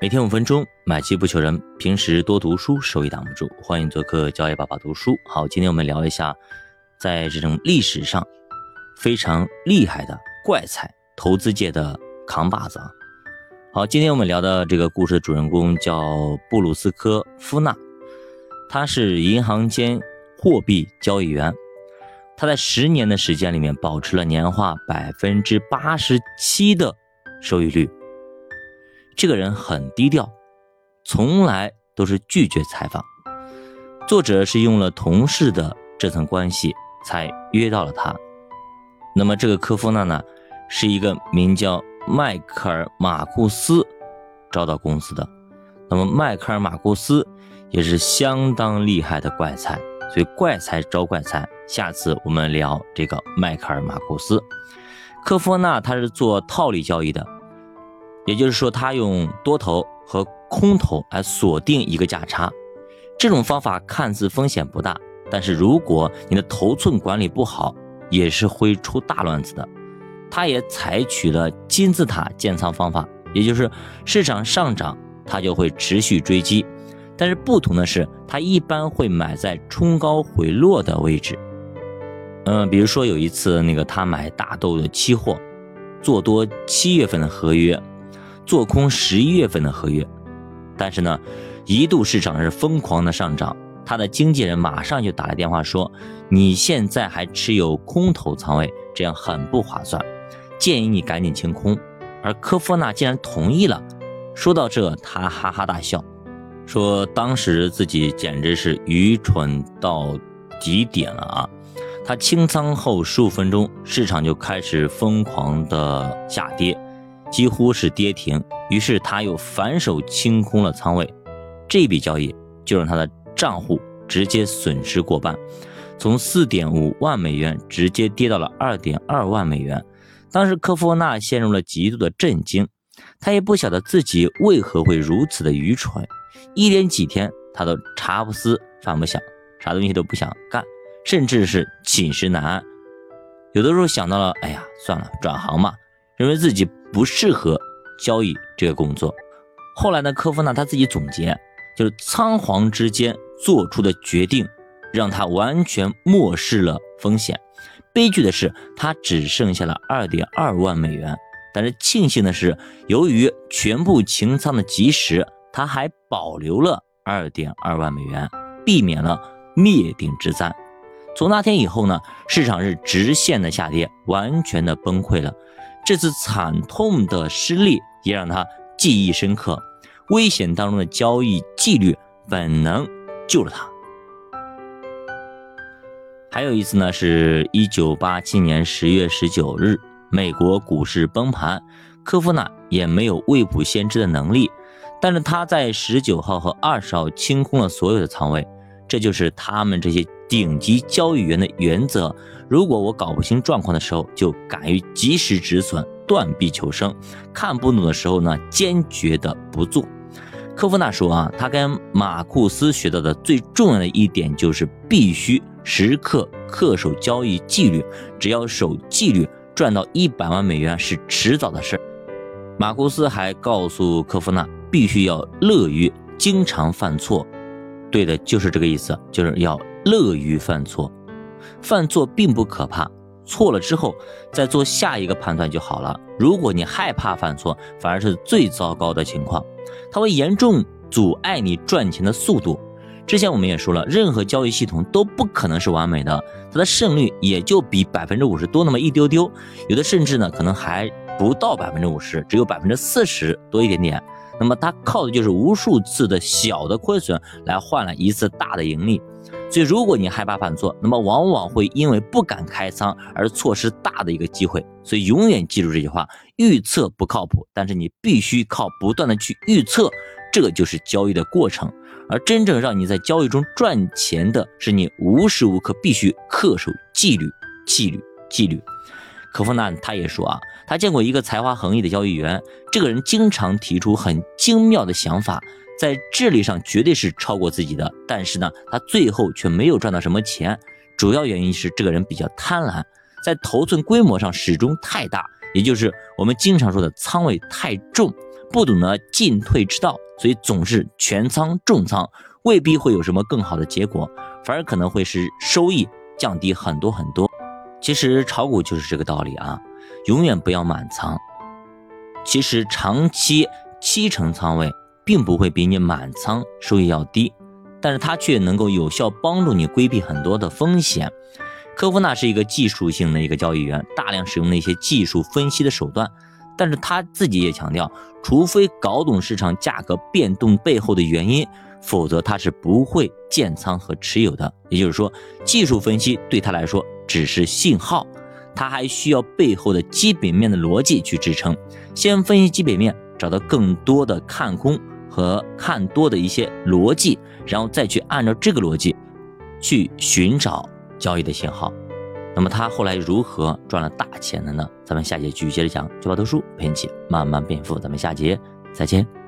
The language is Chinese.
每天五分钟，买基不求人。平时多读书，收益挡不住。欢迎做客教育爸爸读书。好，今天我们聊一下，在这种历史上非常厉害的怪才，投资界的扛把子啊。好，今天我们聊的这个故事的主人公叫布鲁斯科夫纳，他是银行间货币交易员，他在十年的时间里面保持了年化百分之八十七的收益率。这个人很低调，从来都是拒绝采访。作者是用了同事的这层关系才约到了他。那么这个科夫纳呢，是一个名叫。迈克尔·马库斯招到公司的，那么迈克尔·马库斯也是相当厉害的怪才，所以怪才招怪才。下次我们聊这个迈克尔·马库斯。科夫纳他是做套利交易的，也就是说他用多头和空头来锁定一个价差。这种方法看似风险不大，但是如果你的头寸管理不好，也是会出大乱子的。他也采取了金字塔建仓方法，也就是市场上涨，他就会持续追击。但是不同的是，他一般会买在冲高回落的位置。嗯，比如说有一次，那个他买大豆的期货，做多七月份的合约，做空十一月份的合约。但是呢，一度市场是疯狂的上涨，他的经纪人马上就打来电话说：“你现在还持有空头仓位，这样很不划算。”建议你赶紧清空，而科夫纳竟然同意了。说到这，他哈哈大笑，说当时自己简直是愚蠢到极点了啊！他清仓后十五分钟，市场就开始疯狂的下跌，几乎是跌停。于是他又反手清空了仓位，这笔交易就让他的账户直接损失过半，从四点五万美元直接跌到了二点二万美元。当时科夫纳陷入了极度的震惊，他也不晓得自己为何会如此的愚蠢。一连几天，他都茶不思饭不想，啥东西都不想干，甚至是寝食难安。有的时候想到了，哎呀，算了，转行吧，认为自己不适合交易这个工作。后来呢，科夫纳他自己总结，就是仓皇之间做出的决定，让他完全漠视了风险。悲剧的是，他只剩下了二点二万美元。但是庆幸的是，由于全部清仓的及时，他还保留了二点二万美元，避免了灭顶之灾。从那天以后呢，市场是直线的下跌，完全的崩溃了。这次惨痛的失利也让他记忆深刻。危险当中的交易纪律本能救了他。还有一次呢，是一九八七年十月十九日，美国股市崩盘，科夫纳也没有未卜先知的能力，但是他在十九号和二十号清空了所有的仓位，这就是他们这些顶级交易员的原则。如果我搞不清状况的时候，就敢于及时止损，断臂求生；看不懂的时候呢，坚决的不做。科夫纳说啊，他跟马库斯学到的最重要的一点就是必须。时刻恪守交易纪律，只要守纪律，赚到一百万美元是迟早的事儿。马库斯还告诉科夫纳，必须要乐于经常犯错。对的，就是这个意思，就是要乐于犯错。犯错并不可怕，错了之后再做下一个判断就好了。如果你害怕犯错，反而是最糟糕的情况，它会严重阻碍你赚钱的速度。之前我们也说了，任何交易系统都不可能是完美的，它的胜率也就比百分之五十多那么一丢丢，有的甚至呢可能还不到百分之五十，只有百分之四十多一点点。那么它靠的就是无数次的小的亏损来换来一次大的盈利。所以如果你害怕犯错，那么往往会因为不敢开仓而错失大的一个机会。所以永远记住这句话：预测不靠谱，但是你必须靠不断的去预测，这就是交易的过程。而真正让你在交易中赚钱的是你无时无刻必须恪守纪律、纪律、纪律。可夫纳他也说啊，他见过一个才华横溢的交易员，这个人经常提出很精妙的想法，在智力上绝对是超过自己的，但是呢，他最后却没有赚到什么钱。主要原因是这个人比较贪婪，在头寸规模上始终太大，也就是我们经常说的仓位太重。不懂得进退之道，所以总是全仓重仓，未必会有什么更好的结果，反而可能会使收益降低很多很多。其实炒股就是这个道理啊，永远不要满仓。其实长期七成仓位，并不会比你满仓收益要低，但是它却能够有效帮助你规避很多的风险。科夫纳是一个技术性的一个交易员，大量使用那些技术分析的手段，但是他自己也强调，除非搞懂市场价格变动背后的原因，否则他是不会建仓和持有的。也就是说，技术分析对他来说只是信号，它还需要背后的基本面的逻辑去支撑。先分析基本面，找到更多的看空和看多的一些逻辑，然后再去按照这个逻辑去寻找。交易的信号，那么他后来如何赚了大钱的呢？咱们下节继续接着讲，九把读书陪你一起慢慢变富。咱们下节再见。